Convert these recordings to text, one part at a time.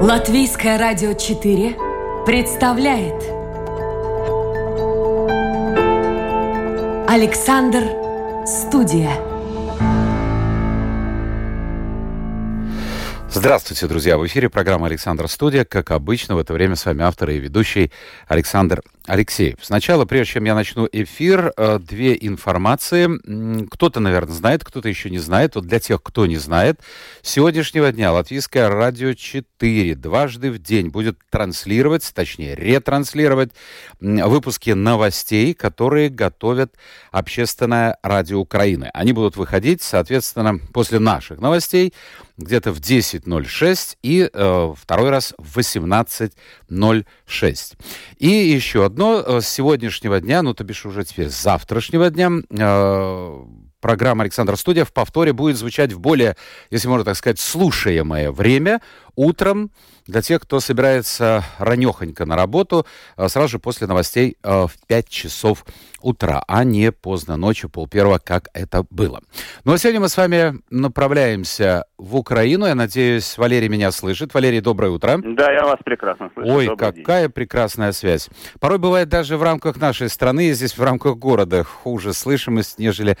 Латвийское радио 4 представляет Александр Студия. Здравствуйте, друзья! В эфире программа «Александр Студия». Как обычно, в это время с вами автор и ведущий Александр Алексеев. Сначала, прежде чем я начну эфир, э, две информации. Кто-то, наверное, знает, кто-то еще не знает. Вот для тех, кто не знает, с сегодняшнего дня Латвийское радио 4 дважды в день будет транслировать, точнее, ретранслировать выпуски новостей, которые готовят Общественное радио Украины. Они будут выходить, соответственно, после наших новостей где-то в 10.06 и э, второй раз в 18.06. И еще одно но э, с сегодняшнего дня, ну, то бишь уже теперь с завтрашнего дня, э, программа «Александр Студия» в повторе будет звучать в более, если можно так сказать, слушаемое время, утром, для тех, кто собирается ранехонько на работу, э, сразу же после новостей э, в 5 часов утра, а не поздно ночью, пол первого, как это было. Ну а сегодня мы с вами направляемся в Украину. Я надеюсь, Валерий меня слышит. Валерий, доброе утро. Да, я вас прекрасно слышу. Ой, Добрый какая день. прекрасная связь. Порой бывает даже в рамках нашей страны, здесь в рамках города, хуже слышимость, нежели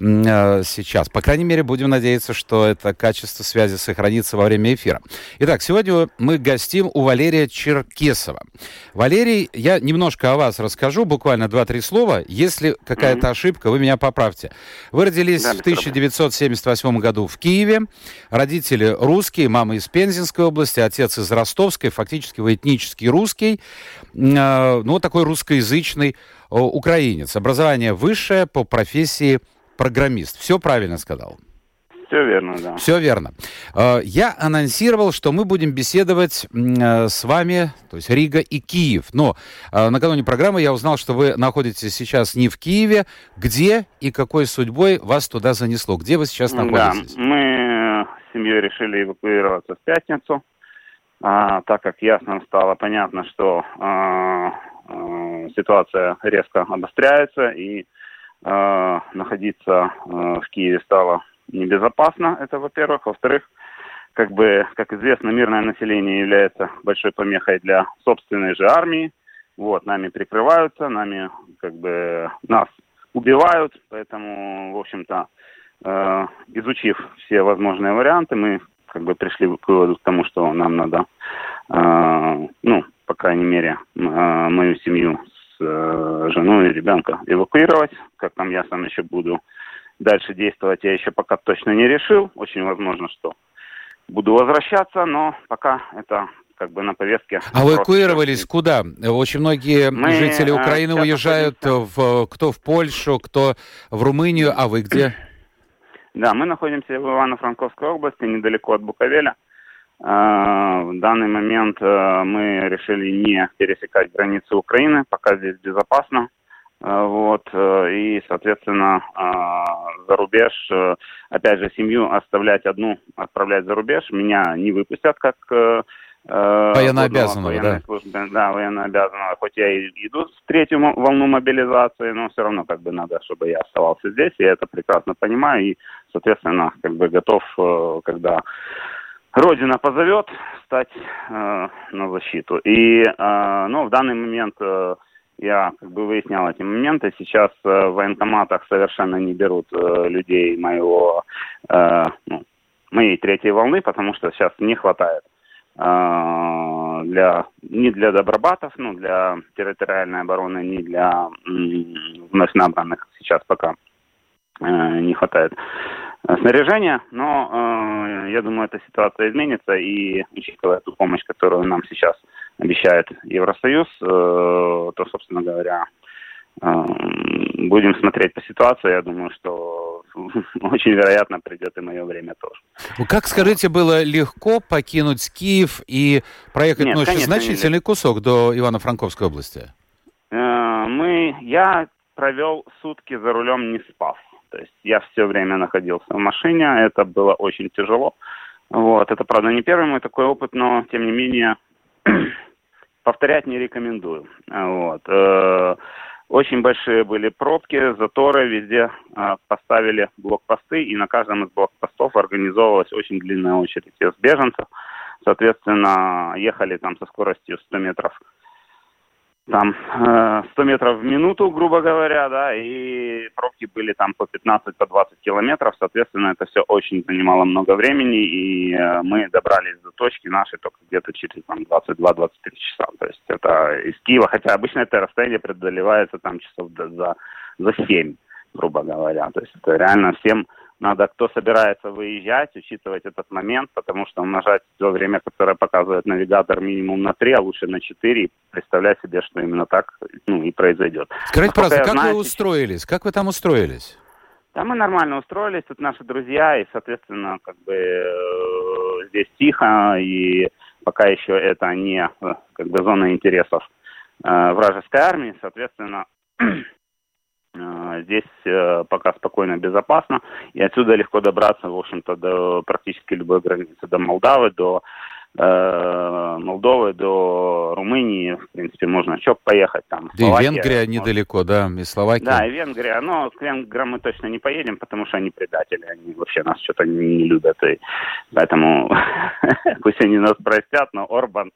э, сейчас. По крайней мере, будем надеяться, что это качество связи сохранится во время эфира. Итак, сегодня мы гостим у Валерия Черкесова. Валерий, я немножко о вас расскажу, буквально два-три слова. Если какая-то mm-hmm. ошибка, вы меня поправьте. Вы родились да, в 1978 году в Киеве. Родители русские, мама из Пензенской области, отец из Ростовской. Фактически вы этнический русский. Э, ну, такой русскоязычный э, украинец. Образование высшее по профессии программист. Все правильно сказал? Все верно, да. Все верно. Э, я анонсировал, что мы будем беседовать э, с вами, то есть Рига и Киев. Но э, накануне программы я узнал, что вы находитесь сейчас не в Киеве. Где и какой судьбой вас туда занесло? Где вы сейчас находитесь? Да, мы с семьей решили эвакуироваться в пятницу, а, так как ясно стало понятно, что а, а, ситуация резко обостряется и находиться в Киеве стало небезопасно, это во-первых. Во-вторых, как бы, как известно, мирное население является большой помехой для собственной же армии. Вот, нами прикрываются, нами, как бы, нас убивают, поэтому, в общем-то, э, изучив все возможные варианты, мы как бы пришли к выводу к тому, что нам надо, э, ну, по крайней мере, э, мою семью с э, женой и ребенка эвакуировать. Как там я сам еще буду дальше действовать я еще пока точно не решил. Очень возможно, что буду возвращаться, но пока это как бы на повестке. А эвакуировались куда? Очень многие Мы, жители э, Украины уезжают в, кто в Польшу, кто в Румынию, а вы где? Да, мы находимся в Ивано-Франковской области, недалеко от Буковеля. Э, в данный момент э, мы решили не пересекать границы Украины, пока здесь безопасно. А, вот, э, и, соответственно, а, за рубеж, э, опять же, семью оставлять одну, отправлять за рубеж, меня не выпустят как э, Военнообязанного, да? Службы, да, военнообязанного. Хоть я и иду в третью волну мобилизации, но все равно как бы надо, чтобы я оставался здесь. Я это прекрасно понимаю и, соответственно, как бы готов, когда Родина позовет, стать э, на защиту. И, э, ну, в данный момент э, я как бы выяснял эти моменты. Сейчас э, в военкоматах совершенно не берут э, людей моего, э, ну, моей третьей волны, потому что сейчас не хватает для не для добробатов, ну для территориальной обороны, не для вновь набранных сейчас пока э, не хватает снаряжения, но э, я думаю, эта ситуация изменится, и учитывая ту помощь, которую нам сейчас обещает Евросоюз, э, то, собственно говоря, э, будем смотреть по ситуации. Я думаю, что очень вероятно придет и мое время тоже. Ну, как, скажите, было легко покинуть Киев и проехать Нет, ну, конечно, значительный кусок до Ивано-Франковской области? Э, мы, я провел сутки за рулем не спав. То есть я все время находился в машине, это было очень тяжело. Вот, это, правда, не первый мой такой опыт, но, тем не менее, повторять не рекомендую. Вот. Э, очень большие были пробки, заторы, везде э, поставили блокпосты, и на каждом из блокпостов организовывалась очень длинная очередь из беженцев. Соответственно, ехали там со скоростью 100 метров там 100 э, метров в минуту, грубо говоря, да, и пробки были там по 15, по 20 километров, соответственно, это все очень занимало много времени, и э, мы добрались до точки нашей только где-то через там 22-23 часа, то есть это из Киева, хотя обычно это расстояние преодолевается там часов за, за 7, грубо говоря, то есть это реально всем надо, кто собирается выезжать, учитывать этот момент, потому что умножать то время, которое показывает навигатор минимум на 3, а лучше на 4, и представлять себе, что именно так ну, и произойдет. Скажите, пожалуйста, как знаю, вы устроились? Как вы там устроились? Да, мы нормально устроились, тут наши друзья, и, соответственно, как бы э, здесь тихо, и пока еще это не э, как бы зона интересов э, вражеской армии, соответственно, здесь э, пока спокойно, безопасно, и отсюда легко добраться, в общем-то, до практически любой границы, до Молдавы, до Э, Молдовы до Румынии, в принципе, можно еще поехать там. Да Словакия, и Венгрия недалеко, да, и Словакия. Да, и Венгрия, но к венграм мы точно не поедем, потому что они предатели, они вообще нас что-то не любят, и поэтому пусть они нас простят, но Орбан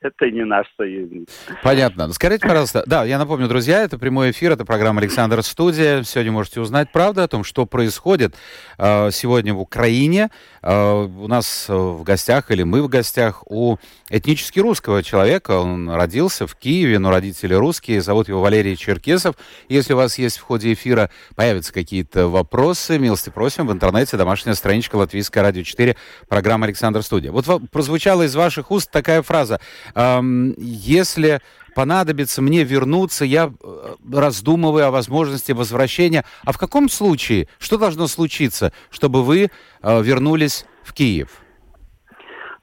это не наш союзник. Понятно. Скажите, пожалуйста, да, я напомню, друзья, это прямой эфир, это программа «Александр Студия». Сегодня можете узнать правду о том, что происходит э, сегодня в Украине. Э, у нас в гостях, или мы в гостях, гостях у этнически русского человека. Он родился в Киеве, но родители русские. Зовут его Валерий Черкесов. Если у вас есть в ходе эфира появятся какие-то вопросы, милости просим, в интернете домашняя страничка Латвийская радио 4, программа Александр Студия. Вот прозвучала из ваших уст такая фраза. Если понадобится мне вернуться, я э, раздумываю о возможности возвращения. А в каком случае, что должно случиться, чтобы вы э, вернулись в Киев?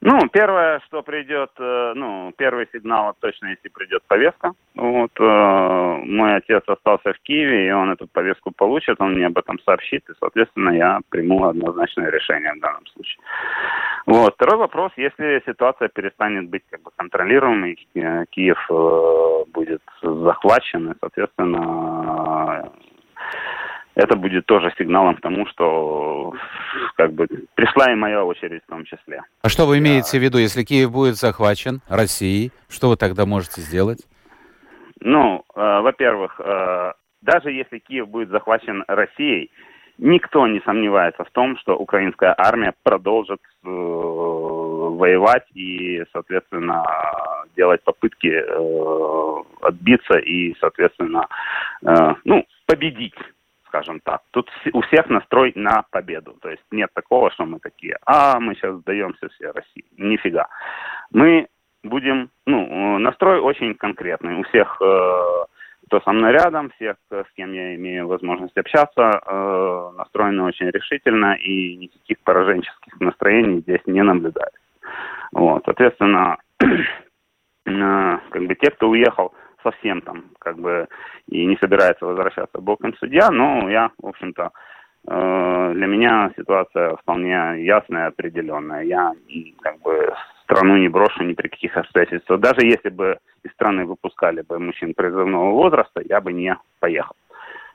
Ну, первое, что придет, э, ну, первый сигнал точно, если придет повестка. Вот, э, мой отец остался в Киеве, и он эту повестку получит, он мне об этом сообщит, и, соответственно, я приму однозначное решение в данном случае. Вот. Второй вопрос, если ситуация перестанет быть как бы контролируемой, э, Киев будет захвачен, и, соответственно, это будет тоже сигналом к тому, что как бы пришла и моя очередь в том числе. А что вы имеете Я... в виду, если Киев будет захвачен Россией, что вы тогда можете сделать? Ну, э, во-первых, э, даже если Киев будет захвачен Россией, никто не сомневается в том, что украинская армия продолжит э, воевать и, соответственно, делать попытки э, отбиться и, соответственно, э, ну, победить скажем так. Тут у всех настрой на победу. То есть нет такого, что мы такие, а мы сейчас сдаемся все России. Нифига. Мы будем, ну, настрой очень конкретный. У всех, э, кто со мной рядом, всех, с кем я имею возможность общаться, э, настроены очень решительно, и никаких пораженческих настроений здесь не наблюдается. Вот, соответственно, э, как бы те, кто уехал совсем там как бы и не собирается возвращаться боком судья, но я, в общем-то, э, для меня ситуация вполне ясная, определенная. Я как бы страну не брошу ни при каких обстоятельствах. Даже если бы из страны выпускали бы мужчин призывного возраста, я бы не поехал.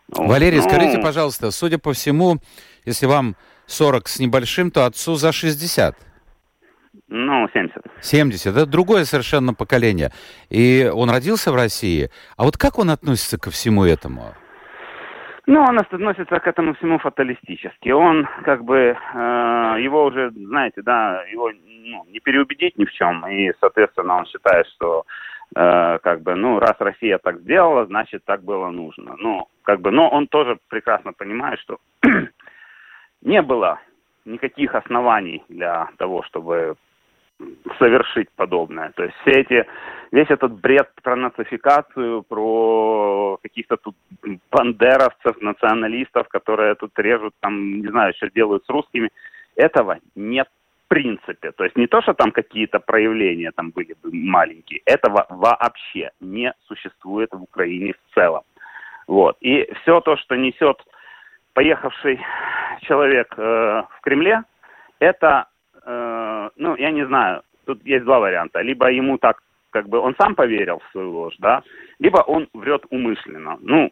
Валерий, но... скажите, пожалуйста, судя по всему, если вам 40 с небольшим, то отцу за 60. Ну, 70. 70. Это другое совершенно поколение. И он родился в России. А вот как он относится ко всему этому? Ну, он относится к этому всему фаталистически. Он, как бы, э, его уже, знаете, да, его ну, не переубедить ни в чем. И, соответственно, он считает, что, э, как бы, ну, раз Россия так сделала, значит, так было нужно. Ну, как бы, но он тоже прекрасно понимает, что не было никаких оснований для того, чтобы совершить подобное. То есть все эти, весь этот бред про нацификацию, про каких-то тут бандеровцев, националистов, которые тут режут, там, не знаю, что делают с русскими, этого нет в принципе. То есть не то, что там какие-то проявления там были бы маленькие, этого вообще не существует в Украине в целом. Вот. И все то, что несет поехавший человек э, в Кремле, это э, ну, я не знаю, тут есть два варианта. Либо ему так, как бы, он сам поверил в свою ложь, да, либо он врет умышленно. Ну,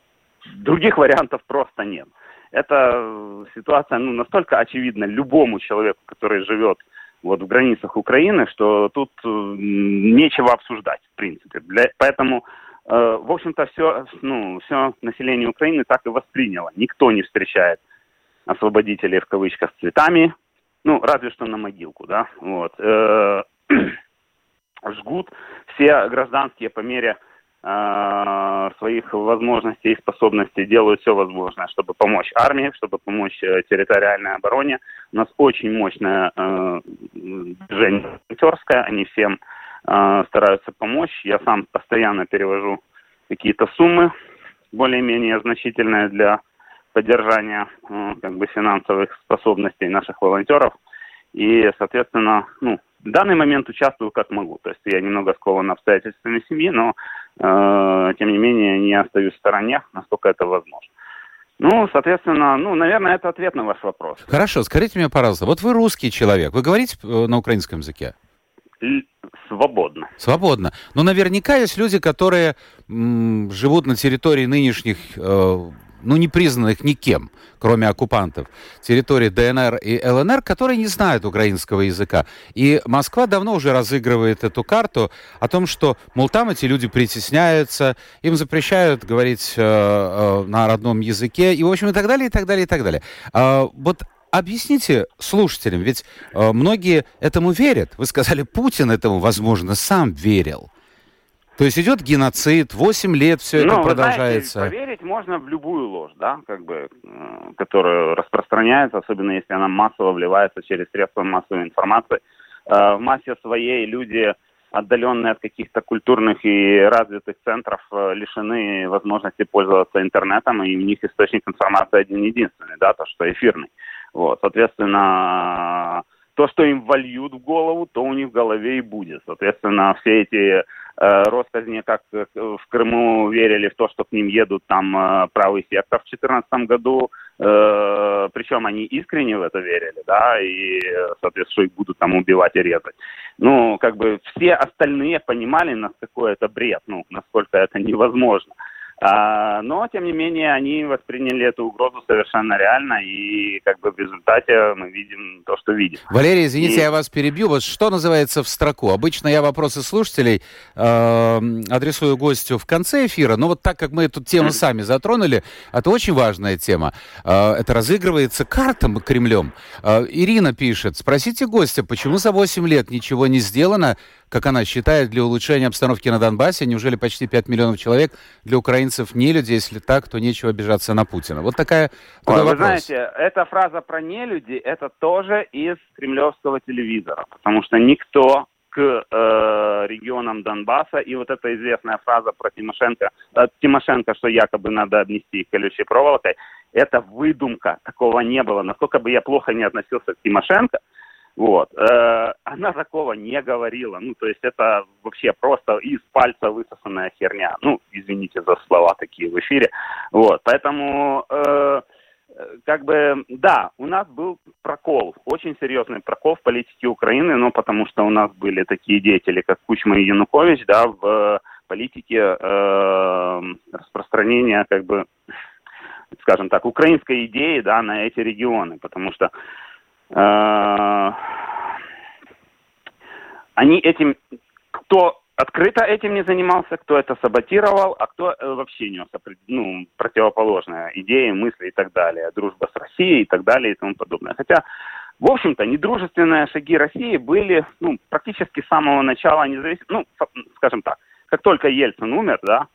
других вариантов просто нет. Эта ситуация, ну, настолько очевидна любому человеку, который живет вот в границах Украины, что тут э, нечего обсуждать, в принципе. Для, поэтому, э, в общем-то, все, ну, все население Украины так и восприняло. Никто не встречает освободителей в кавычках с цветами, ну, разве что на могилку, да, вот. Э, жгут все гражданские по мере э, своих возможностей и способностей делают все возможное, чтобы помочь армии, чтобы помочь э, территориальной обороне. У нас очень мощное движение волонтерское, они всем стараются помочь. Я сам постоянно перевожу какие-то суммы более-менее значительные для поддержания э, как бы финансовых способностей наших волонтеров. И, соответственно, ну, в данный момент участвую как могу. То есть я немного скован обстоятельствами семьи, но э, тем не менее не остаюсь в стороне, насколько это возможно. Ну, соответственно, ну, наверное, это ответ на ваш вопрос. Хорошо, скажите мне, пожалуйста, вот вы русский человек, вы говорите э, на украинском языке? Свободно. Свободно. Но наверняка есть люди, которые м, живут на территории нынешних э, ну, не признанных никем, кроме оккупантов, территории ДНР и ЛНР, которые не знают украинского языка. И Москва давно уже разыгрывает эту карту о том, что, мол, там эти люди притесняются, им запрещают говорить э, э, на родном языке, и, в общем, и так далее, и так далее, и так далее. А, вот объясните слушателям, ведь э, многие этому верят. Вы сказали, Путин этому, возможно, сам верил. То есть идет геноцид, 8 лет все ну, это продолжается. Знаете, поверить можно в любую ложь, да, как бы, э, которая распространяется, особенно если она массово вливается через средства массовой информации. Э, в массе своей люди, отдаленные от каких-то культурных и развитых центров, э, лишены возможности пользоваться интернетом, и у них источник информации один единственный, да, то, что эфирный. Вот, соответственно, то, что им вольют в голову, то у них в голове и будет. Соответственно, все эти Э, россказни, как э, в Крыму верили в то, что к ним едут там э, правый сектор в 2014 году, причем они искренне в это верили, да, и, соответственно, что их будут там убивать и резать. Ну, как бы все остальные понимали, насколько это бред, ну, насколько это невозможно. А, но, тем не менее, они восприняли эту угрозу совершенно реально, и как бы в результате мы видим то, что видим. Валерий, извините, и... я вас перебью. Вот что называется в строку? Обычно я вопросы слушателей э, адресую гостю в конце эфира, но вот так как мы эту тему сами затронули, это очень важная тема. Э, это разыгрывается картом Кремлем. Э, Ирина пишет, спросите гостя, почему за 8 лет ничего не сделано, как она считает, для улучшения обстановки на Донбассе? Неужели почти 5 миллионов человек для украинцев не люди? Если так, то нечего обижаться на Путина. Вот такая Ой, Вы знаете, эта фраза про нелюди, это тоже из кремлевского телевизора, потому что никто к э, регионам Донбасса. И вот эта известная фраза про Тимошенко, э, Тимошенко, что якобы надо обнести их колючей проволокой, это выдумка. Такого не было. Насколько бы я плохо не относился к Тимошенко, вот. Э, она такого не говорила. Ну, то есть это вообще просто из пальца высосанная херня. Ну, извините за слова такие в эфире. Вот. Поэтому, э, как бы, да, у нас был прокол, очень серьезный прокол в политике Украины, но потому что у нас были такие деятели, как Кучма и Янукович, да, в политике э, распространения, как бы, скажем так, украинской идеи, да, на эти регионы, потому что они этим, кто открыто этим не занимался, кто это саботировал, а кто э, вообще нес ну, противоположные идеи, мысли и так далее. Дружба с Россией и так далее и тому подобное. Хотя, в общем-то, недружественные шаги России были ну, практически с самого начала независимо, ну, скажем так, как только Ельцин умер, да,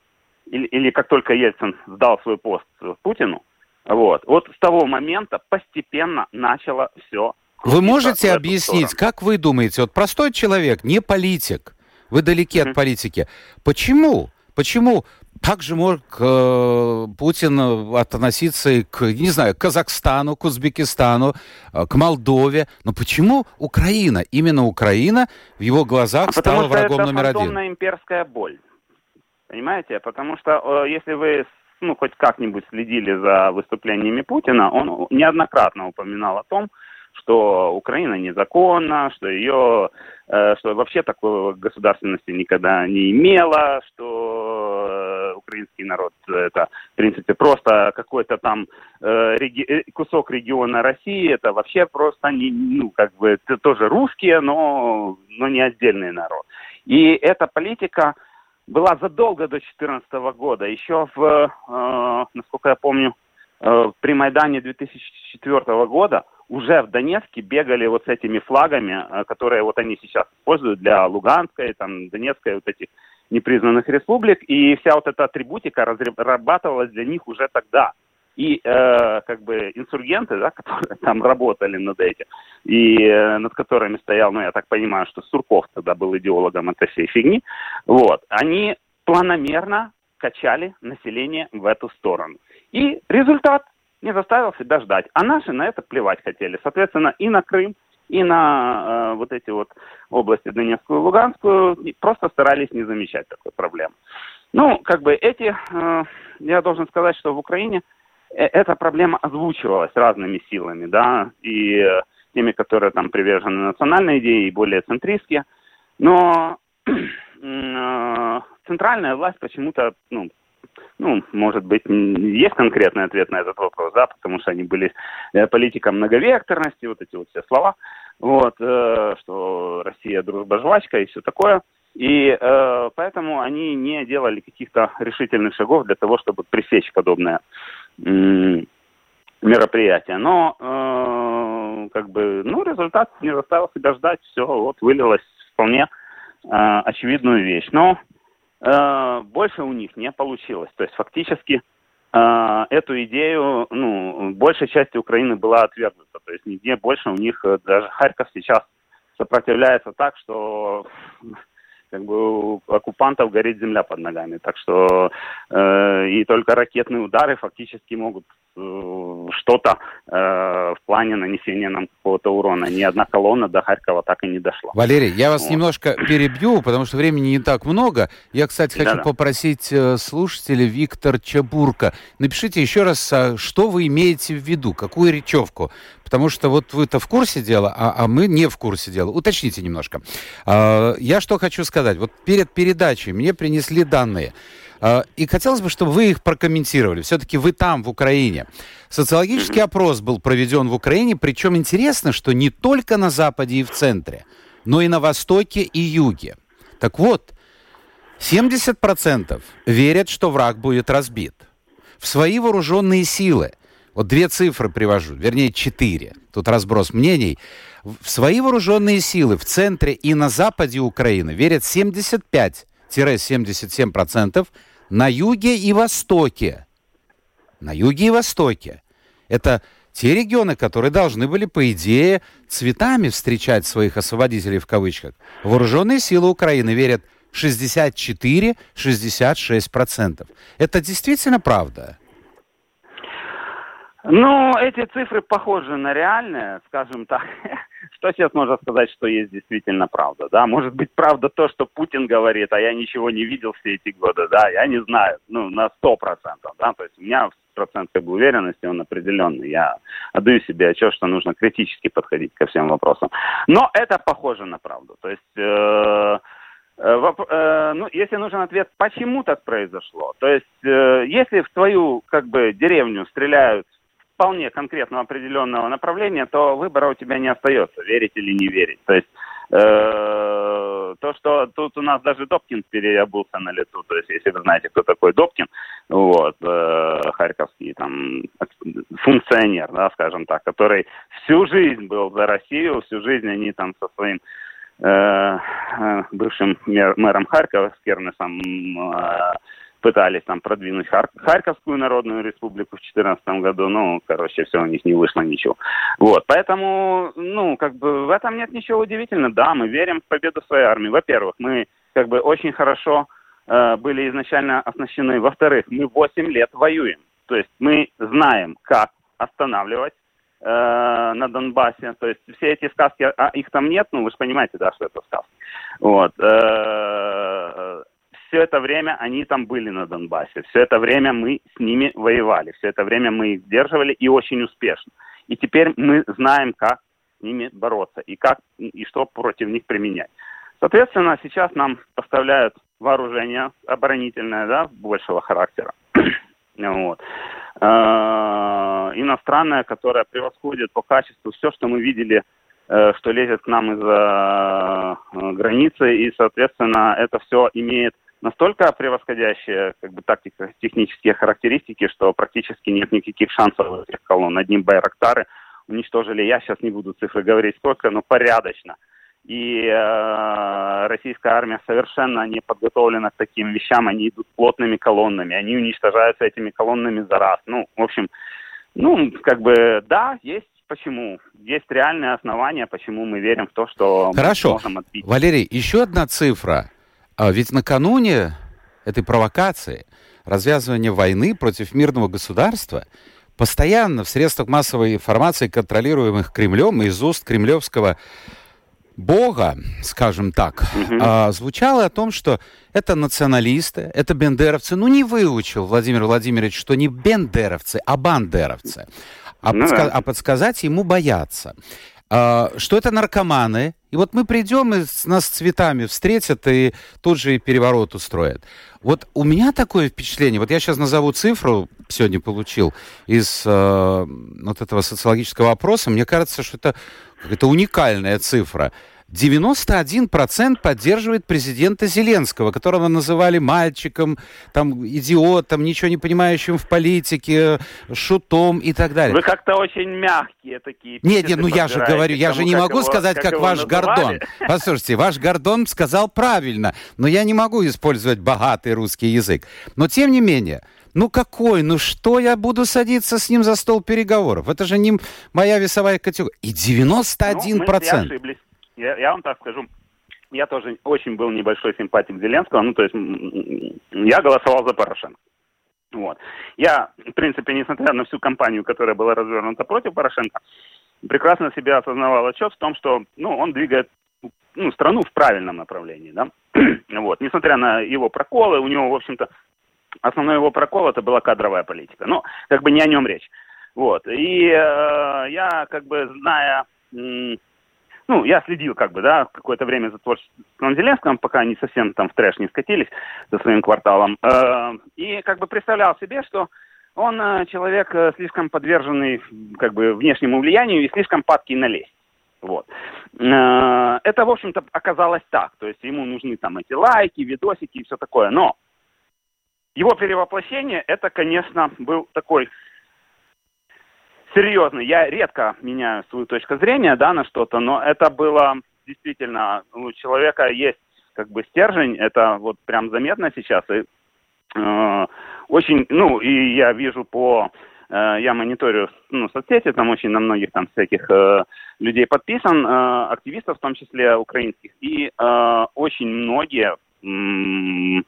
или, или как только Ельцин сдал свой пост Путину, вот. Вот с того момента постепенно начало все. Вы можете объяснить, как вы думаете, вот простой человек, не политик, вы далеки mm-hmm. от политики, почему? Почему как же может э, Путин относиться и к, не знаю, к Казахстану, к Узбекистану, э, к Молдове? Но почему Украина, именно Украина в его глазах а стала врагом номер один? Потому что это имперская боль. Понимаете? Потому что э, если вы ну, хоть как-нибудь следили за выступлениями Путина, он неоднократно упоминал о том, что Украина незаконна, что ее, э, что вообще такой государственности никогда не имела, что украинский народ это, в принципе, просто какой-то там э, реги э, кусок региона России, это вообще просто, не, ну, как бы, это тоже русские, но, но не отдельный народ. И эта политика была задолго до 2014 года. Еще в, э, насколько я помню, э, при Майдане 2004 года уже в Донецке бегали вот с этими флагами, э, которые вот они сейчас используют для Луганской, там, Донецкой, вот этих непризнанных республик. И вся вот эта атрибутика разрабатывалась для них уже тогда. И э, как бы инсургенты, да, которые там работали над этим, и э, над которыми стоял, ну, я так понимаю, что Сурков тогда был идеологом этой всей фигни, вот, они планомерно качали население в эту сторону. И результат не заставил себя ждать. А наши на это плевать хотели. Соответственно, и на Крым, и на э, вот эти вот области Донецкую и Луганскую просто старались не замечать такой проблемы. Ну, как бы эти, э, я должен сказать, что в Украине эта проблема озвучивалась разными силами, да, и э, теми, которые там привержены национальной идее и более центристские. Но э, центральная власть почему-то, ну, ну, может быть, есть конкретный ответ на этот вопрос, да, потому что они были э, политиком многовекторности, вот эти вот все слова, вот, э, что Россия дружба жвачка и все такое. И э, поэтому они не делали каких-то решительных шагов для того, чтобы пресечь подобное мероприятие. Но э, как бы, ну, результат не заставил себя ждать, все, вот вылилось вполне э, очевидную вещь. Но Э, больше у них не получилось. То есть фактически э, эту идею, ну, большей части Украины была отвергнута. То есть нигде больше у них, э, даже Харьков сейчас сопротивляется так, что как бы у оккупантов горит земля под ногами. Так что э, и только ракетные удары фактически могут что-то э, в плане нанесения нам какого-то урона. Ни одна колонна до Харькова так и не дошла. Валерий, я вас вот. немножко перебью, потому что времени не так много. Я, кстати, хочу Да-да. попросить э, слушателя Виктор Чабурка. Напишите еще раз, а что вы имеете в виду, какую речевку. Потому что вот вы-то в курсе дела, а, а мы не в курсе дела. Уточните немножко. А, я что хочу сказать. Вот перед передачей мне принесли данные. А, и хотелось бы, чтобы вы их прокомментировали. Все-таки вы там, в Украине. Социологический опрос был проведен в Украине, причем интересно, что не только на Западе и в центре, но и на Востоке и Юге. Так вот, 70% верят, что враг будет разбит. В свои вооруженные силы – вот две цифры привожу, вернее четыре. Тут разброс мнений. В свои вооруженные силы в центре и на западе Украины верят 75-77%, на юге и востоке. На юге и востоке. Это те регионы, которые должны были, по идее, цветами встречать своих освободителей в кавычках. Вооруженные силы Украины верят 64-66%. Это действительно правда? Ну, эти цифры похожи на реальные, скажем так. Что сейчас можно сказать, что есть действительно правда, да? Может быть, правда то, что Путин говорит, а я ничего не видел все эти годы, да? Я не знаю, ну, на сто процентов, да? То есть у меня процент как бы уверенности, он определенный. Я отдаю себе отчет, что нужно критически подходить ко всем вопросам. Но это похоже на правду. То есть... Э, э, э ну, если нужен ответ, почему так произошло, то есть, э, если в твою, как бы, деревню стреляют вполне конкретного определенного направления, то выбора у тебя не остается, верить или не верить. То есть э, то, что тут у нас даже Добкин переобулся на лету, то есть если вы знаете, кто такой Добкин, вот, э, харьковский там функционер, да, скажем так, который всю жизнь был за Россию, всю жизнь они там со своим э, э бывшим мэром Харькова, с Кернесом, э, пытались там продвинуть Хар- Харьковскую Народную Республику в 2014 году, ну, короче, все у них не вышло ничего. Вот, поэтому, ну, как бы в этом нет ничего удивительного. Да, мы верим в победу своей армии. Во-первых, мы как бы очень хорошо э, были изначально оснащены. Во-вторых, мы 8 лет воюем. То есть мы знаем, как останавливать э, на Донбассе. То есть все эти сказки, а их там нет, ну вы же понимаете, да, что это сказки. Вот. Э, все это время они там были на Донбассе, все это время мы с ними воевали, все это время мы их сдерживали и очень успешно. И теперь мы знаем, как с ними бороться и как и что против них применять. Соответственно, сейчас нам поставляют вооружение оборонительное, да, большего характера. вот. Э, иностранное, которое превосходит по качеству все, что мы видели, э, что лезет к нам из-за э, границы, и, соответственно, это все имеет настолько превосходящие как бы, тактико-технические характеристики, что практически нет никаких шансов у этих колонн. Одним Байрактары уничтожили, я сейчас не буду цифры говорить сколько, но порядочно. И э, российская армия совершенно не подготовлена к таким вещам, они идут плотными колоннами, они уничтожаются этими колоннами за раз. Ну, в общем, ну, как бы, да, есть почему. Есть реальные основания, почему мы верим в то, что Хорошо. мы можем отбить. Валерий, еще одна цифра. А ведь накануне этой провокации, развязывания войны против мирного государства, постоянно в средствах массовой информации, контролируемых Кремлем, из уст кремлевского Бога, скажем так, а, звучало о том, что это националисты, это бендеровцы. Ну, не выучил Владимир Владимирович, что не бендеровцы, а бандеровцы. А, Ну подска- да. а подсказать ему боятся. А, что это наркоманы. И вот мы придем, и с- нас цветами встретят, и тут же и переворот устроят. Вот у меня такое впечатление, вот я сейчас назову цифру, сегодня получил из э, вот этого социологического опроса, мне кажется, что это какая-то уникальная цифра. 91% поддерживает президента Зеленского, которого называли мальчиком, там, идиотом, ничего не понимающим в политике, шутом и так далее. Вы как-то очень мягкие такие. Нет, нет, ну я же говорю, я тому, же не как могу его- сказать, как, ваш называли. Гордон. Послушайте, ваш Гордон сказал правильно, но я не могу использовать богатый русский язык. Но тем не менее, ну какой, ну что я буду садиться с ним за стол переговоров? Это же не моя весовая категория. И 91%. Ну, мы ошиблись. Я, я вам так скажу. Я тоже очень был небольшой симпатик Зеленского. Ну, то есть я голосовал за Порошенко. Вот. Я, в принципе, несмотря на всю кампанию, которая была развернута против Порошенко, прекрасно себя осознавал отчет в том, что ну, он двигает ну, страну в правильном направлении. Да? вот. Несмотря на его проколы, у него, в общем-то, основной его прокол это была кадровая политика. Ну, как бы не о нем речь. Вот. И э, я, как бы, зная ну, я следил, как бы, да, какое-то время за творчеством Зеленского, пока они совсем там в трэш не скатились за своим кварталом. Э, И как бы представлял себе, что он э, человек э, слишком подверженный, как бы, внешнему влиянию и слишком падкий на лесть. Вот. Это, в общем-то, оказалось так. То есть ему нужны там эти лайки, видосики и все такое. Но его перевоплощение, это, конечно, был такой серьезный. Я редко меняю свою точку зрения, да, на что-то, но это было действительно, у человека есть как бы стержень, это вот прям заметно сейчас, и э, очень, ну, и я вижу по, э, я мониторю, ну, соцсети, там очень на многих там всяких э, людей подписан, э, активистов в том числе украинских, и э, очень многие, м,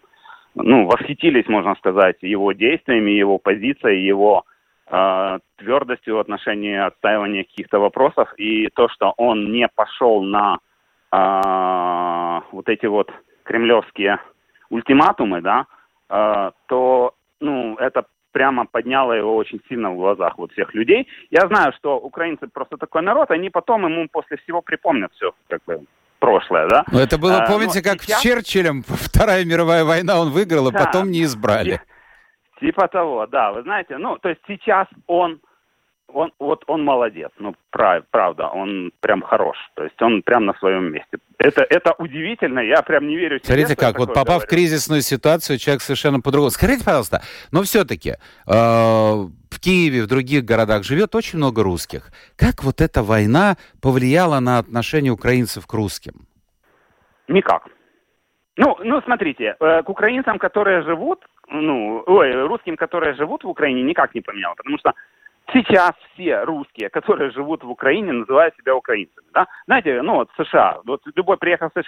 ну, восхитились, можно сказать, его действиями, его позицией, его э, твердостью в отношении отстаивания каких-то вопросов и то, что он не пошел на э, вот эти вот кремлевские ультиматумы, да, э, то, ну, это прямо подняло его очень сильно в глазах вот всех людей. Я знаю, что украинцы просто такой народ, они потом ему после всего припомнят все, как бы, прошлое, да. Но это было, А, помните, но как сейчас- с Черчиллем Вторая мировая война, он выиграл, а Да. потом не избрали. Типа того, да, вы знаете, ну, то есть сейчас он, он, вот он молодец, ну, прав- правда, он прям хорош, то есть он прям на своем месте. Это, это удивительно, я прям не верю себе, Смотрите, как вот попав в говорю. кризисную ситуацию, человек совершенно по-другому. Скажите, пожалуйста, но все-таки в Киеве, в других городах живет очень много русских. Как вот эта война повлияла на отношение украинцев к русским? Никак. Ну, ну, смотрите, э, к украинцам, которые живут, ну, ой, русским, которые живут в Украине, никак не поменяло, потому что сейчас все русские, которые живут в Украине, называют себя украинцами, да? Знаете, ну, вот США, вот любой приехал в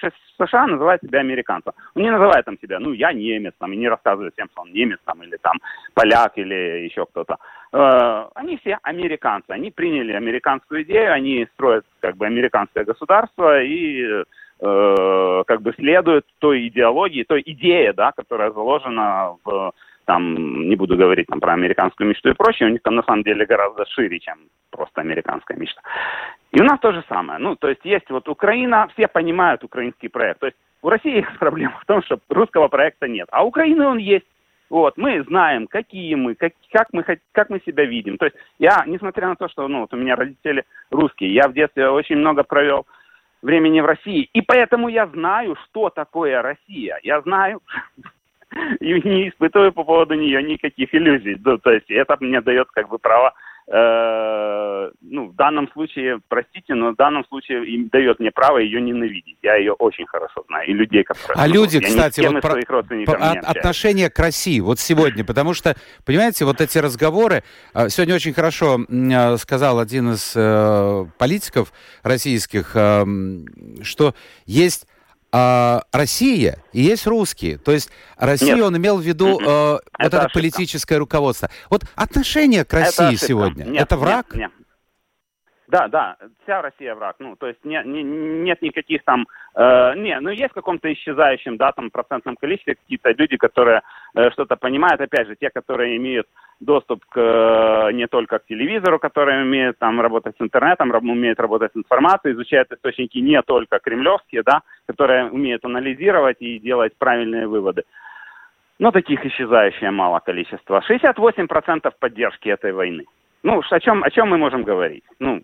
США, называет себя американцем. Он не называет там себя, ну, я немец, там, и не рассказывает всем, что он немец, там, или там поляк, или еще кто-то. Э, они все американцы, они приняли американскую идею, они строят, как бы, американское государство и э, как бы следует той идеологии, той идее, да, которая заложена в там, не буду говорить там, про американскую мечту и прочее, у них там на самом деле гораздо шире, чем просто американская мечта. И у нас то же самое. Ну, то есть есть вот Украина, все понимают украинский проект. То есть У России проблема в том, что русского проекта нет. А Украины он есть. Вот, мы знаем, какие мы, как, как, мы, как мы себя видим. То есть я, несмотря на то, что ну, вот у меня родители русские, я в детстве очень много провел времени в России, и поэтому я знаю, что такое Россия. Я знаю и не испытываю по поводу нее никаких иллюзий. Ну, то есть это мне дает как бы право Э, ну, в данном случае, простите, но в данном случае им дает мне право ее ненавидеть. Я ее очень хорошо знаю. И людей, которые... А люди, я кстати, вот про, про от, отношение к России вот сегодня, потому что, понимаете, вот эти разговоры... А, сегодня очень хорошо а, сказал один из э, политиков российских, э, что есть а, Россия и есть русские. То есть Россия, Нет. он имел в виду э, вот это, это политическое руководство. Вот отношение к России это сегодня, Нет, это враг? Нет, нет. Да, да, вся Россия враг. Ну, то есть не, не, нет никаких там... Э, не, ну есть в каком-то исчезающем, да, там, процентном количестве какие-то люди, которые э, что-то понимают. Опять же, те, которые имеют доступ к, э, не только к телевизору, которые умеют там работать с интернетом, раб, умеют работать с информацией, изучают источники не только кремлевские, да, которые умеют анализировать и делать правильные выводы. Но таких исчезающее мало количество. 68% поддержки этой войны. Ну, о чем, о чем мы можем говорить? Ну,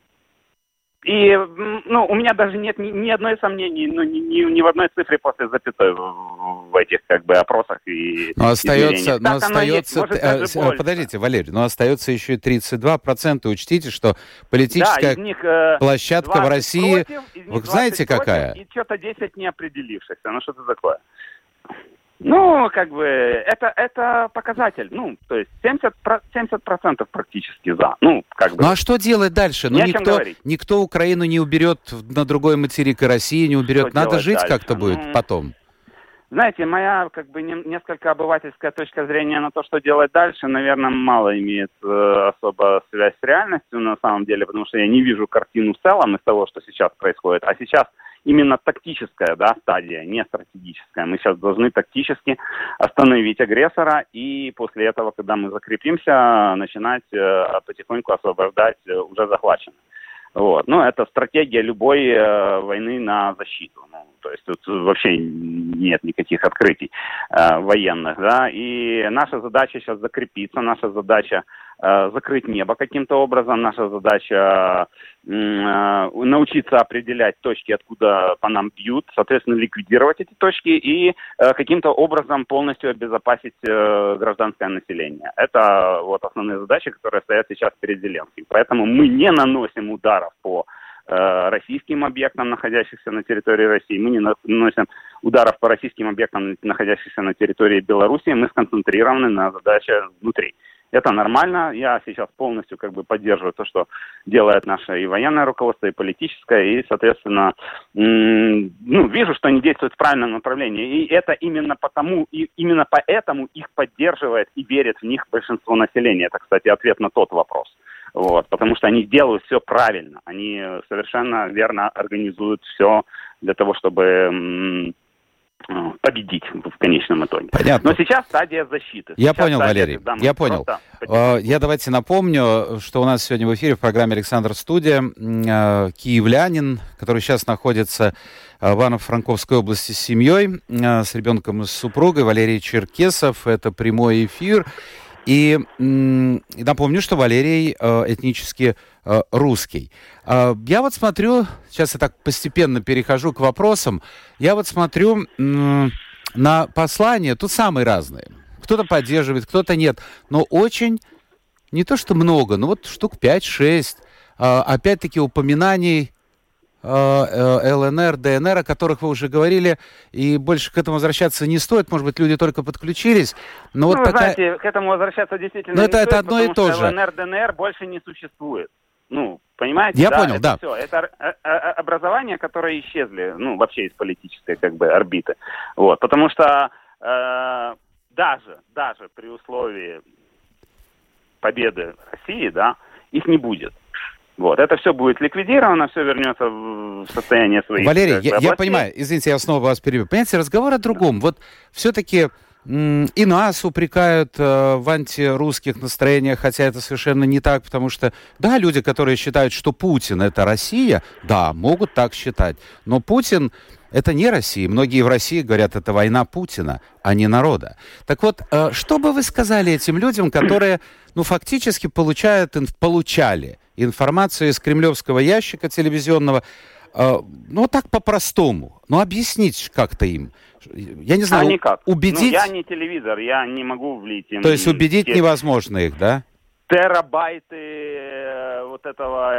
и ну, у меня даже нет ни, ни одной сомнений, ну, ни, ни, ни в одной цифре после запятой в, в этих как бы опросах и Но остается, но остается есть, э, подождите, Валерий, но остается еще и 32%. Учтите, что политическая да, них, э, площадка в России, против, вы знаете какая? И что-то 10 не определившихся. Ну что это такое? Ну, как бы, это, это показатель. Ну, то есть 70%, 70% практически за. Ну, как бы. Ну, а что делать дальше? Ну, никто, никто Украину не уберет на другой материк, и Россия не уберет. Что Надо жить как-то будет ну, потом. Знаете, моя как бы не, несколько обывательская точка зрения на то, что делать дальше, наверное, мало имеет э, особо связь с реальностью на самом деле, потому что я не вижу картину в целом из того, что сейчас происходит. А сейчас именно тактическая да, стадия, не стратегическая. Мы сейчас должны тактически остановить агрессора и после этого, когда мы закрепимся, начинать э, потихоньку освобождать э, уже захваченных. Вот. Ну, это стратегия любой э, войны на защиту. Ну, то есть тут вообще нет никаких открытий э, военных, да. И наша задача сейчас закрепиться, наша задача закрыть небо каким-то образом. Наша задача э, научиться определять точки, откуда по нам бьют, соответственно, ликвидировать эти точки и э, каким-то образом полностью обезопасить гражданское население. Это вот основные задачи, которые стоят сейчас перед Зеленским. Поэтому мы не наносим ударов по российским объектам, находящихся на территории России. Мы не наносим ударов по российским объектам, находящихся на территории Беларуси. Мы сконцентрированы на задаче внутри. Это нормально. Я сейчас полностью как бы поддерживаю то, что делает наше и военное руководство, и политическое, и, соответственно, ну, вижу, что они действуют в правильном направлении. И это именно потому, и именно поэтому их поддерживает и верит в них большинство населения. Это, кстати, ответ на тот вопрос. Вот, потому что они делают все правильно. Они совершенно верно организуют все для того, чтобы победить в конечном итоге. Понятно. Но сейчас стадия защиты. Я сейчас понял, Валерий. Я понял. Просто... Я давайте напомню, что у нас сегодня в эфире в программе «Александр Студия» э, киевлянин, который сейчас находится в Ивано-Франковской области с семьей, э, с ребенком и с супругой, Валерий Черкесов. Это прямой эфир. И, напомню, что Валерий э, этнически э, русский. Э, я вот смотрю, сейчас я так постепенно перехожу к вопросам, я вот смотрю на послания, тут самые разные. Кто-то поддерживает, кто-то нет, но очень, не то что много, но вот штук 5-6, э, опять-таки упоминаний ЛНР, ДНР, о которых вы уже говорили, и больше к этому возвращаться не стоит. Может быть, люди только подключились. Но ну, вот такая... знаете, к этому возвращаться действительно но не это, стоит, это одно и то же. ЛНР, ДНР больше не существует. Ну, понимаете? Я да, понял, это да. Все. Это образования, которые исчезли, ну, вообще из политической, как бы, орбиты. Вот, потому что э, даже, даже при условии победы России, да, их не будет. Вот, это все будет ликвидировано, все вернется в состояние своих... Валерий, я, я понимаю, извините, я снова вас перебью. Понимаете, разговор о другом. Вот все-таки и нас упрекают э, в антирусских настроениях, хотя это совершенно не так, потому что, да, люди, которые считают, что Путин это Россия, да, могут так считать. Но Путин это не Россия. Многие в России говорят, это война Путина, а не народа. Так вот, э, что бы вы сказали этим людям, которые, ну, фактически получают, получали информацию из кремлевского ящика телевизионного, э, ну, так по-простому, ну, объяснить как-то им. Я не знаю, а никак. убедить... Ну, я не телевизор, я не могу влить им... То есть убедить те... невозможно их, да? Терабайты э, вот этого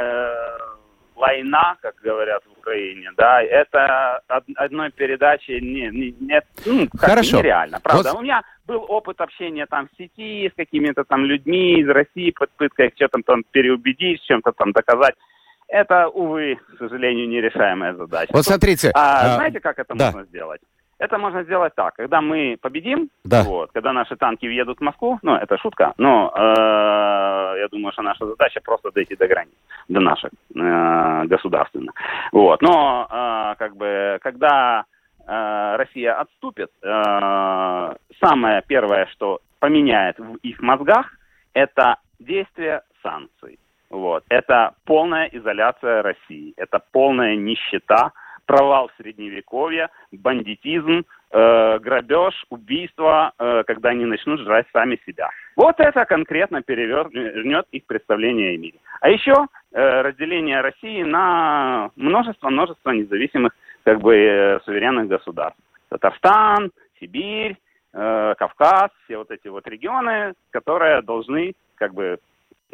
лайна, как говорят в Украине, да, это одной передачи не, не, не ну, Хорошо. нереально, правда. Вот... У меня был опыт общения там в сети с какими-то там людьми из России, попыткой что-то там переубедить, чем-то там доказать. Это, увы, к сожалению, нерешаемая задача. Вот смотрите. А, а, знаете, как это да. можно сделать? Это можно сделать так, когда мы победим, да. вот, когда наши танки въедут в Москву, ну, это шутка, но э, я думаю, что наша задача просто дойти до границ, до наших э, государственных. Вот, но э, как бы, когда э, Россия отступит, э, самое первое, что поменяет в их мозгах, это действие санкций. Вот. Это полная изоляция России, это полная нищета, провал средневековья, бандитизм, э, грабеж, убийство, э, когда они начнут жрать сами себя. Вот это конкретно перевернет их представление о мире. А еще э, разделение России на множество-множество независимых как бы э, суверенных государств. Татарстан, Сибирь, э, Кавказ, все вот эти вот регионы, которые должны как бы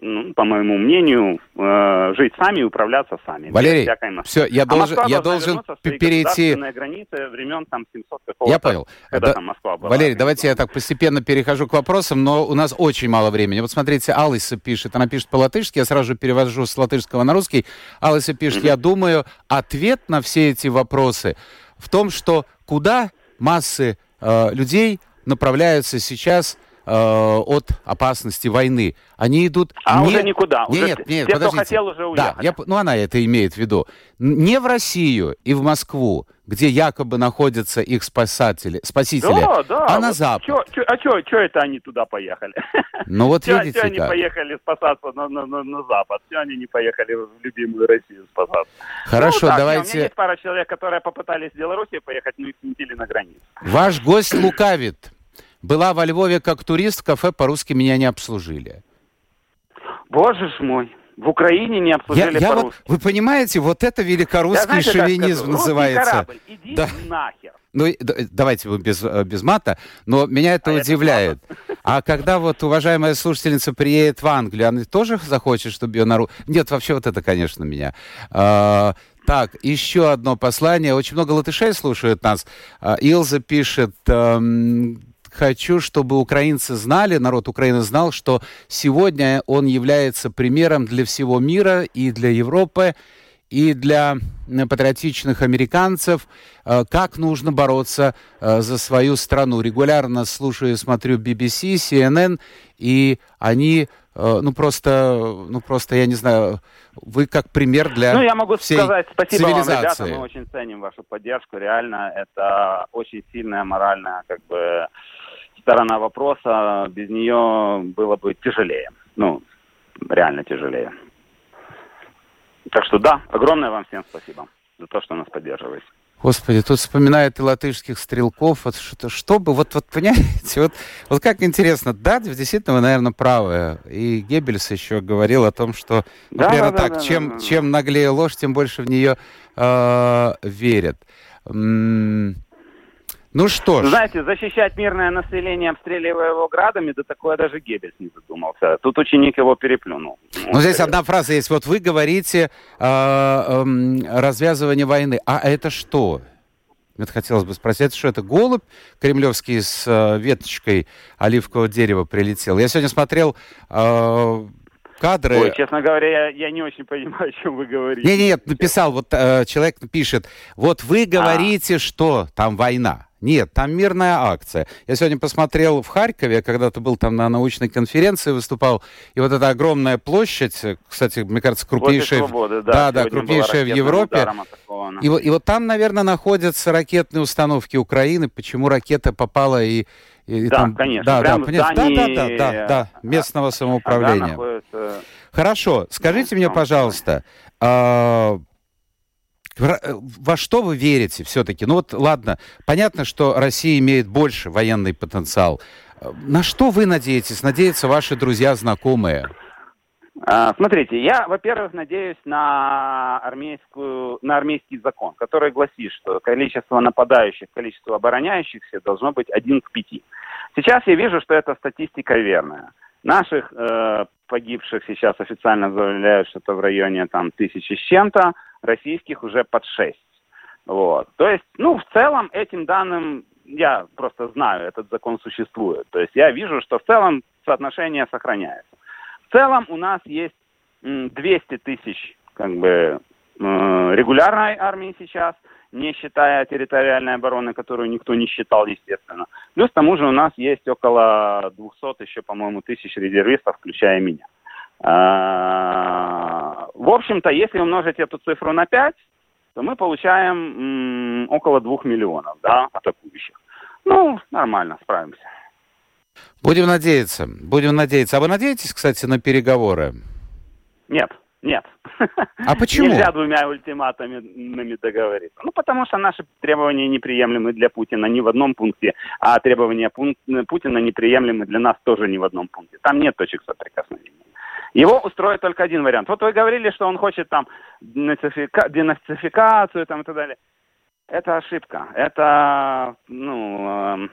ну, по моему мнению, э, жить сами и управляться сами. Валерий, все, я а должен, я должен перейти... границы времен там 700 Я понял. Когда да, там Москва была. Валерий, давайте я так постепенно перехожу к вопросам, но у нас очень мало времени. Вот смотрите, Алиса пишет, она пишет по-латышски, я сразу же перевожу с латышского на русский. Алиса пишет, я думаю, ответ на все эти вопросы в том, что куда массы э, людей направляются сейчас э, от опасности войны. Они идут... А не... уже никуда. Нет, уже нет, нет, те, подождите. кто хотел, уже уехали. Да, я, ну она это имеет в виду. Не в Россию и в Москву, где якобы находятся их спасатели, спасители, да, да. а на вот Запад. Чё, чё, а что это они туда поехали? Ну вот чё, видите чё они поехали спасаться на, на, на, на Запад? Все они не поехали в любимую Россию спасаться? Хорошо, ну, так, давайте... у меня есть пара человек, которые попытались в Беларуси поехать, но их сметили на границу. Ваш гость лукавит. Была во Львове как турист, кафе по-русски меня не обслужили. Боже ж мой. В Украине не обслужили я, я вот, Вы понимаете, вот это великорусский я, знаете, шовинизм называется. Корабль, иди да. нахер. Ну, давайте вы без, э, без мата, но меня это а удивляет. Это а когда вот уважаемая слушательница приедет в Англию, она тоже захочет, чтобы ее нару... Нет, вообще вот это, конечно, меня. А, так, еще одно послание. Очень много латышей слушают нас. А, Илза пишет... Эм, хочу, чтобы украинцы знали, народ Украины знал, что сегодня он является примером для всего мира и для Европы, и для патриотичных американцев, э, как нужно бороться э, за свою страну. Регулярно слушаю и смотрю BBC, CNN, и они, э, ну просто, ну просто, я не знаю, вы как пример для Ну, я могу всей сказать спасибо вам, ребята, мы очень ценим вашу поддержку, реально, это очень сильная моральная, как бы, сторона вопроса, без нее было бы тяжелее. Ну, реально тяжелее. Так что да, огромное вам всем спасибо за то, что нас поддерживаете. Господи, тут вспоминает и латышских стрелков. Вот что, что бы, вот, вот понимаете, вот, вот как интересно. Да, действительно, вы, наверное, правы. И Геббельс еще говорил о том, что, да, примерно да, так, да, чем, да, да. чем наглее ложь, тем больше в нее э, верят. М ну что ж. Знаете, защищать мирное население, обстреливая его градами, да такое даже Геббельс не задумался. Тут ученик его переплюнул. Ну, здесь одна фраза есть. Вот вы говорите э, э, развязывание войны. А это что? Мне хотелось бы спросить, что это голубь кремлевский с э, веточкой оливкового дерева прилетел? Я сегодня смотрел э, кадры. Ой, честно говоря, я, я не очень понимаю, о чем вы говорите. Нет, нет, написал, вот э, человек пишет, вот вы говорите, а. что там война. Нет, там мирная акция. Я сегодня посмотрел в Харькове, когда-то был там на научной конференции, выступал, и вот эта огромная площадь, кстати, мне кажется, крупнейшая, свободы, да, да, да крупнейшая в Европе. И, и вот там, наверное, находятся ракетные установки Украины. Почему ракета попала и и, да, там, конечно. Да, Прямо да, да, да, да, да, да, местного самоуправления. Ага, находится... Хорошо, скажите мне, пожалуйста, а, Во что вы верите все-таки? Ну вот, ладно, понятно, что Россия имеет больше военный потенциал. На что вы надеетесь? Надеются ваши друзья, знакомые? А, смотрите, я, во-первых, надеюсь на армейскую, на армейский закон, который гласит, что количество нападающих, количество обороняющихся должно быть один к пяти. Сейчас я вижу, что эта статистика верная. Наших э, погибших сейчас официально заявляют, что это в районе там тысячи с чем-то, российских уже под шесть. Вот. То есть, ну, в целом этим данным я просто знаю, этот закон существует. То есть я вижу, что в целом соотношение сохраняется. В целом у нас есть 200 тысяч как бы регулярной армии сейчас, не считая территориальной обороны, которую никто не считал, естественно. Плюс к тому же у нас есть около 200 еще, по-моему, тысяч резервистов, включая меня. А, в общем-то, если умножить эту цифру на 5, то мы получаем около 2 миллионов да, атакующих. Ну, нормально, справимся. Будем надеяться, будем надеяться. А вы надеетесь, кстати, на переговоры? Нет. Нет. А почему? Нельзя двумя ультиматумами договориться. Ну, потому что наши требования неприемлемы для Путина ни в одном пункте, а требования Путина неприемлемы для нас тоже ни в одном пункте. Там нет точек соприкосновения. Его устроит только один вариант. Вот вы говорили, что он хочет там денацификацию там, и так далее. Это ошибка. Это, ну, эм,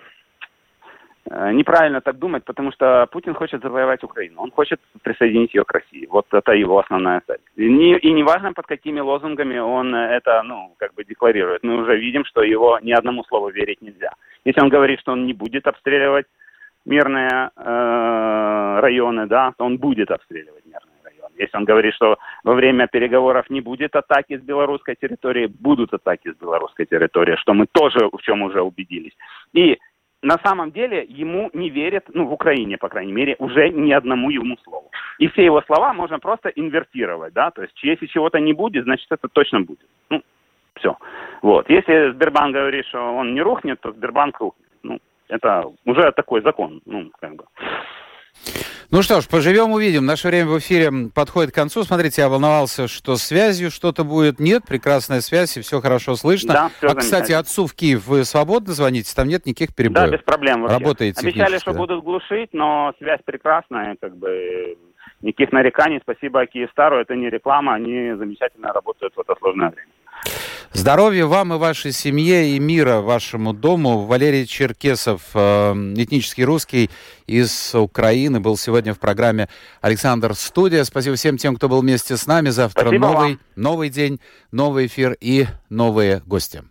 Э, неправильно так думать, потому что Путин хочет завоевать Украину. Он хочет присоединить ее к России. Вот это его основная цель. И не, и неважно, под какими лозунгами он это, ну, как бы декларирует. Мы уже видим, что его ни одному слову верить нельзя. Если он говорит, что он не будет обстреливать мирные э, районы, да, то он будет обстреливать мирные районы. Если он говорит, что во время переговоров не будет атаки с белорусской территории, будут атаки с белорусской территории, что мы тоже в чем уже убедились. И на самом деле ему не верят, ну, в Украине, по крайней мере, уже ни одному ему слову. И все его слова можно просто инвертировать, да, то есть если чего-то не будет, значит, это точно будет. Ну, все. Вот. Если Сбербанк говорит, что он не рухнет, то Сбербанк рухнет. Это уже такой закон, ну, как бы. Ну что ж, поживем, увидим. Наше время в эфире подходит к концу. Смотрите, я волновался, что связью что-то будет. Нет, прекрасная связь, и все хорошо слышно. Да, все а, кстати, отцу в Киев вы свободно звоните? Там нет никаких перебоев? Да, без проблем вообще. Работаете Обещали, что да? будут глушить, но связь прекрасная, как бы никаких нареканий. Спасибо Киевстару, это не реклама, они замечательно работают в это сложное время. Здоровья вам и вашей семье, и мира вашему дому. Валерий Черкесов, э, этнический русский из Украины, был сегодня в программе «Александр Студия». Спасибо всем тем, кто был вместе с нами. Завтра Спасибо новый, новый день, новый эфир и новые гости.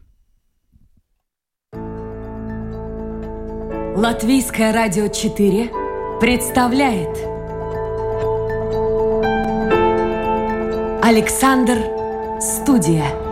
Латвийское радио 4 представляет Александр Студия.